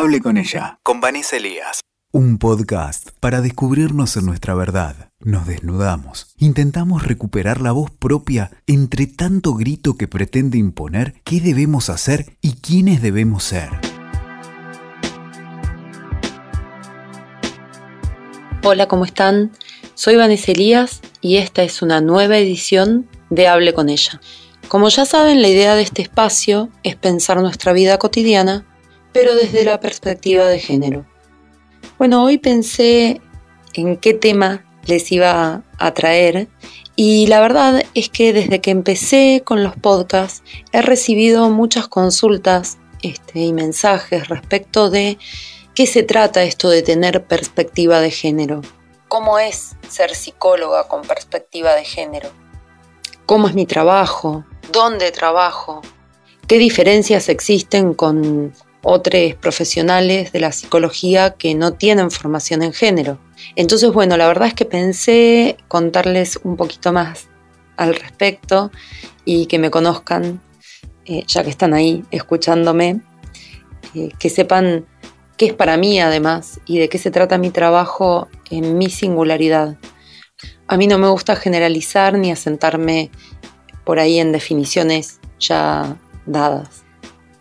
Hable con ella, con Vanessa Elías. Un podcast para descubrirnos en nuestra verdad. Nos desnudamos. Intentamos recuperar la voz propia entre tanto grito que pretende imponer qué debemos hacer y quiénes debemos ser. Hola, ¿cómo están? Soy Vanessa Elías y esta es una nueva edición de Hable con ella. Como ya saben, la idea de este espacio es pensar nuestra vida cotidiana, pero desde la perspectiva de género. Bueno, hoy pensé en qué tema les iba a traer y la verdad es que desde que empecé con los podcasts he recibido muchas consultas este, y mensajes respecto de qué se trata esto de tener perspectiva de género. ¿Cómo es ser psicóloga con perspectiva de género? ¿Cómo es mi trabajo? ¿Dónde trabajo? ¿Qué diferencias existen con otros profesionales de la psicología que no tienen formación en género. Entonces, bueno, la verdad es que pensé contarles un poquito más al respecto y que me conozcan, eh, ya que están ahí escuchándome, eh, que sepan qué es para mí además y de qué se trata mi trabajo en mi singularidad. A mí no me gusta generalizar ni asentarme por ahí en definiciones ya dadas.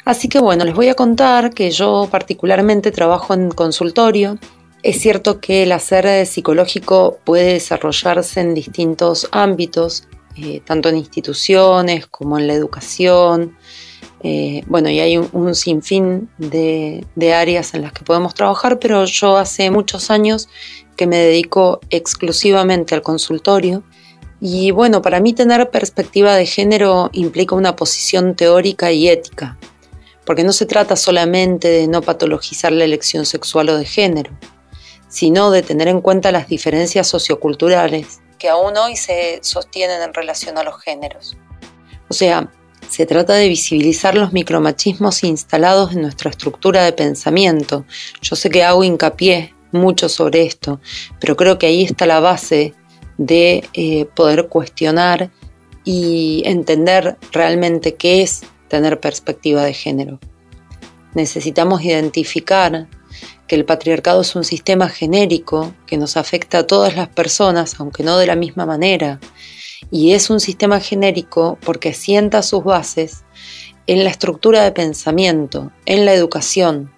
Así que bueno, les voy a contar que yo particularmente trabajo en consultorio. Es cierto que el hacer psicológico puede desarrollarse en distintos ámbitos, eh, tanto en instituciones como en la educación. Eh, bueno, y hay un, sinfín de, de áreas en las que podemos trabajar, pero yo hace muchos años que me dedico exclusivamente al consultorio. Y bueno, para mí tener perspectiva de género implica una posición teórica y ética porque no se trata solamente de no patologizar la elección sexual o de género, sino de tener en cuenta las diferencias socioculturales que aún hoy se sostienen en relación a los géneros. O sea, se trata de visibilizar los micromachismos instalados en nuestra estructura de pensamiento. Yo sé que hago hincapié mucho sobre esto, pero creo que ahí está la base de eh, poder cuestionar y entender realmente qué es tener perspectiva de género. Necesitamos identificar que el patriarcado es un sistema genérico que nos afecta a todas las personas, aunque no de la misma manera, y es un sistema genérico porque sienta sus bases en la estructura de pensamiento, en la educación.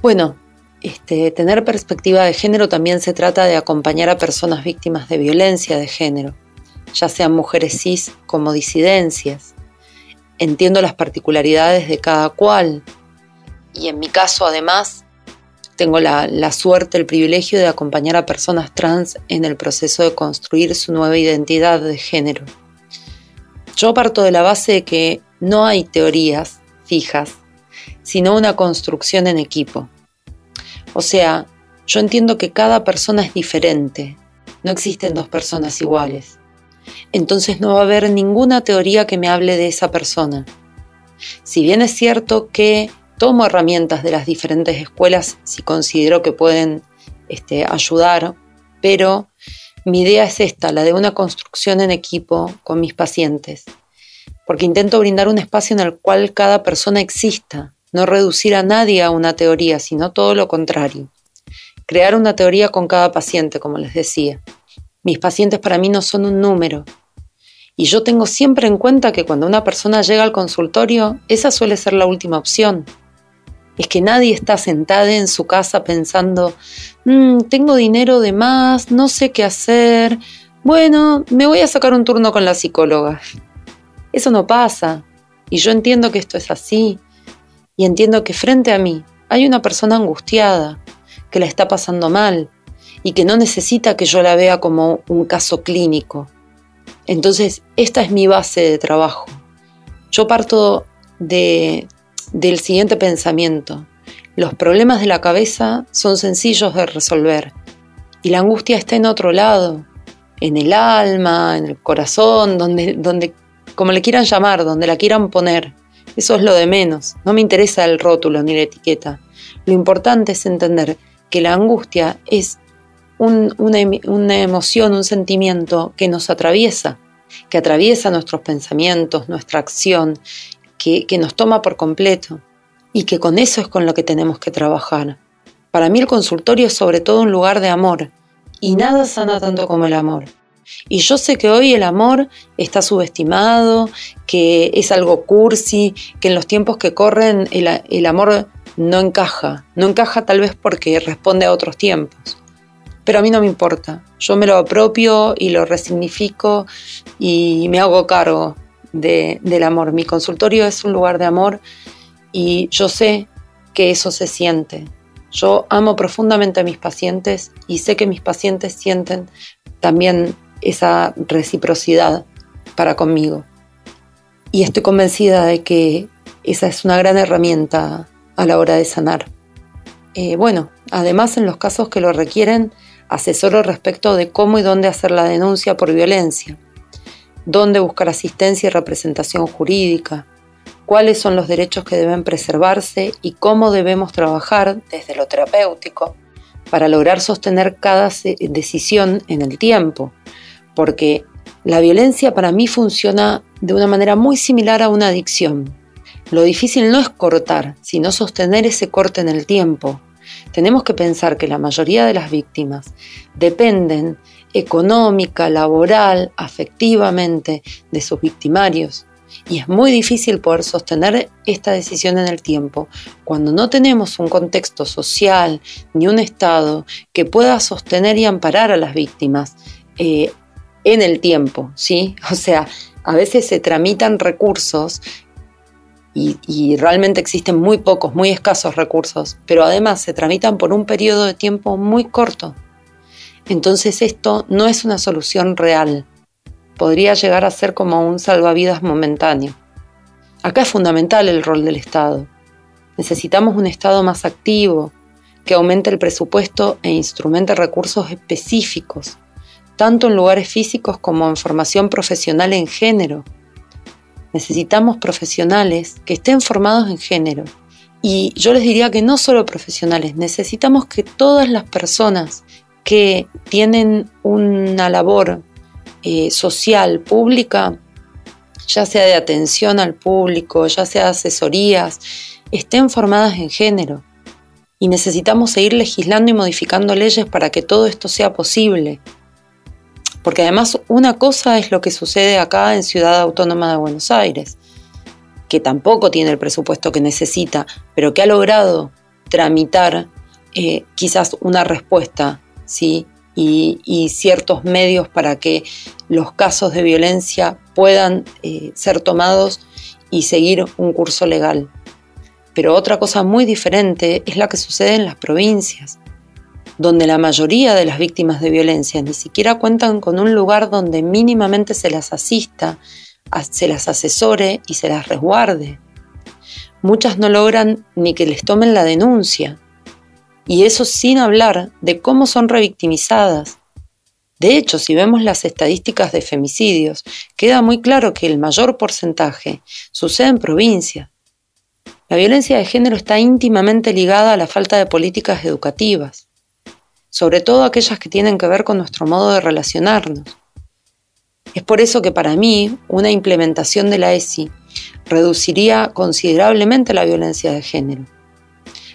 Bueno, este, tener perspectiva de género también se trata de acompañar a personas víctimas de violencia de género, ya sean mujeres cis como disidencias, entiendo las particularidades de cada cual y en mi caso además tengo la, suerte, el privilegio de acompañar a personas trans en el proceso de construir su nueva identidad de género. Yo parto de la base de que no hay teorías fijas, sino una construcción en equipo. O sea, yo entiendo que cada persona es diferente, no existen dos personas iguales entonces no va a haber ninguna teoría que me hable de esa persona. Si bien es cierto que tomo herramientas de las diferentes escuelas si considero que pueden este, ayudar, pero mi idea es esta, la de una construcción en equipo con mis pacientes, porque intento brindar un espacio en el cual cada persona exista, no reducir a nadie a una teoría, sino todo lo contrario. Crear una teoría con cada paciente, como les decía. Mis pacientes para mí no son un número. Y yo tengo siempre en cuenta que cuando una persona llega al consultorio, esa suele ser la última opción. Es que nadie está sentada en su casa pensando, mm, tengo dinero de más, no sé qué hacer, bueno, me voy a sacar un turno con la psicóloga. Eso no pasa. Y yo entiendo que esto es así. Y entiendo que frente a mí hay una persona angustiada, que la está pasando mal, y que no necesita que yo la vea como un caso clínico. Entonces, esta es mi base de trabajo. Yo parto de, del siguiente pensamiento. Los problemas de la cabeza son sencillos de resolver y la angustia está en otro lado, en el alma, en el corazón, donde, donde, como le quieran llamar, donde la quieran poner. Eso es lo de menos. No me interesa el rótulo ni la etiqueta. Lo importante es entender que la angustia es una, emoción, un sentimiento que nos atraviesa, que atraviesa nuestros pensamientos, nuestra acción, que, nos toma por completo. y que con eso es con lo que tenemos que trabajar. Para mí el consultorio es sobre todo un lugar de amor y nada sana tanto como el amor. Y yo sé que hoy el amor está subestimado, que es algo cursi, que en los tiempos que corren el, amor no encaja. No encaja tal vez porque responde a otros tiempos. Pero a mí no me importa. Yo me lo apropio y lo resignifico y me hago cargo del amor. Mi consultorio es un lugar de amor y yo sé que eso se siente. Yo amo profundamente a mis pacientes y sé que mis pacientes sienten también esa reciprocidad para conmigo. Y estoy convencida de que esa es una gran herramienta a la hora de sanar. Eh, bueno, además en los casos que lo requieren, asesoro respecto de cómo y dónde hacer la denuncia por violencia, dónde buscar asistencia y representación jurídica, cuáles son los derechos que deben preservarse y cómo debemos trabajar desde lo terapéutico para lograr sostener cada decisión en el tiempo, porque la violencia para mí funciona de una manera muy similar a una adicción. Lo difícil no es cortar, sino sostener ese corte en el tiempo. Tenemos que pensar que la mayoría de las víctimas dependen económica, laboral, afectivamente de sus victimarios. Y es muy difícil poder sostener esta decisión en el tiempo cuando no tenemos un contexto social ni un Estado que pueda sostener y amparar a las víctimas eh, en el tiempo, ¿sí? O sea, a veces se tramitan recursos y, realmente existen muy pocos, muy escasos recursos, pero además se tramitan por un periodo de tiempo muy corto. Entonces esto no es una solución real. Podría llegar a ser como un salvavidas momentáneo. Acá es fundamental el rol del Estado. Necesitamos un Estado más activo, que aumente el presupuesto e instrumente recursos específicos tanto en lugares físicos como en formación profesional en género. Necesitamos profesionales que estén formados en género. Y yo les diría que no solo profesionales, necesitamos que todas las personas que tienen una labor eh, social, pública, ya sea de atención al público, ya sea de asesorías, estén formadas en género. Y necesitamos seguir legislando y modificando leyes para que todo esto sea posible. Porque además una cosa es lo que sucede acá en Ciudad Autónoma de Buenos Aires, que tampoco tiene el presupuesto que necesita, pero que ha logrado tramitar eh, quizás una respuesta, ¿sí? Y, ciertos medios para que los casos de violencia puedan eh, ser tomados y seguir un curso legal. Pero otra cosa muy diferente es la que sucede en las provincias donde la mayoría de las víctimas de violencia ni siquiera cuentan con un lugar donde mínimamente se las asista, se las asesore y se las resguarde. Muchas no logran ni que les tomen la denuncia, y eso sin hablar de cómo son revictimizadas. De hecho, si vemos las estadísticas de femicidios, queda muy claro que el mayor porcentaje sucede en provincias. La violencia de género está íntimamente ligada a la falta de políticas educativas sobre todo aquellas que tienen que ver con nuestro modo de relacionarnos. Es por eso que para mí una implementación de la ESI reduciría considerablemente la violencia de género,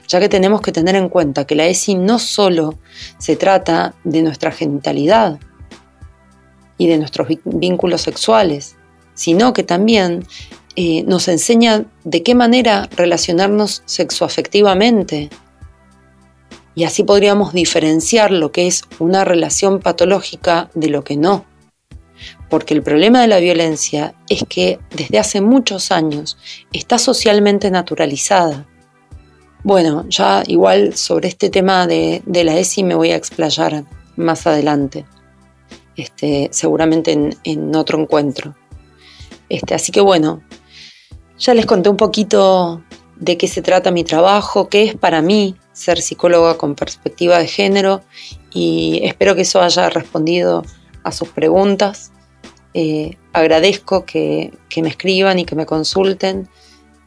ya que tenemos que tener en cuenta que la ESI no solo se trata de nuestra genitalidad y de nuestros vínculos sexuales, sino que también eh, nos enseña de qué manera relacionarnos sexoafectivamente, y así podríamos diferenciar lo que es una relación patológica de lo que no. Porque el problema de la violencia es que desde hace muchos años está socialmente naturalizada. Bueno, ya igual sobre este tema de, la ESI me voy a explayar más adelante, este, seguramente en, en otro encuentro. Este, así que bueno, ya les conté un poquito de qué se trata mi trabajo, qué es para mí ser psicóloga con perspectiva de género y espero que eso haya respondido a sus preguntas. Eh, agradezco que, me escriban y que me consulten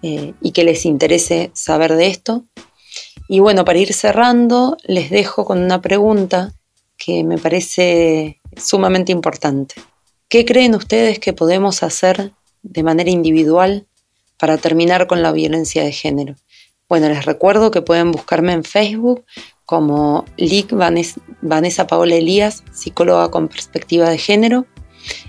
eh, y que les interese saber de esto. Y bueno, para ir cerrando, les dejo con una pregunta que me parece sumamente importante. ¿Qué creen ustedes que podemos hacer de manera individual para terminar con la violencia de género? Bueno, les recuerdo que pueden buscarme en Facebook como Lic Vanessa Paola Elías, psicóloga con perspectiva de género,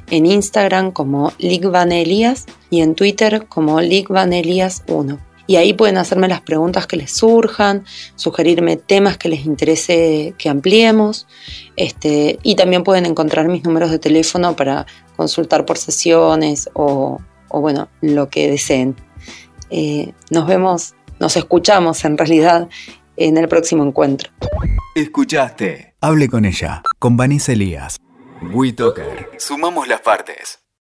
en Instagram como Lic Van Elías y en Twitter como Lic Van Elías 1. Y ahí pueden hacerme las preguntas que les surjan, sugerirme temas que les interese que ampliemos. Este, y también pueden encontrar mis números de teléfono para consultar por sesiones o, bueno, lo que deseen. Eh, nos vemos, nos escuchamos en realidad en el próximo encuentro. Escuchaste. Hable con ella, con Vanessa Elías. WeToker. Sumamos las partes.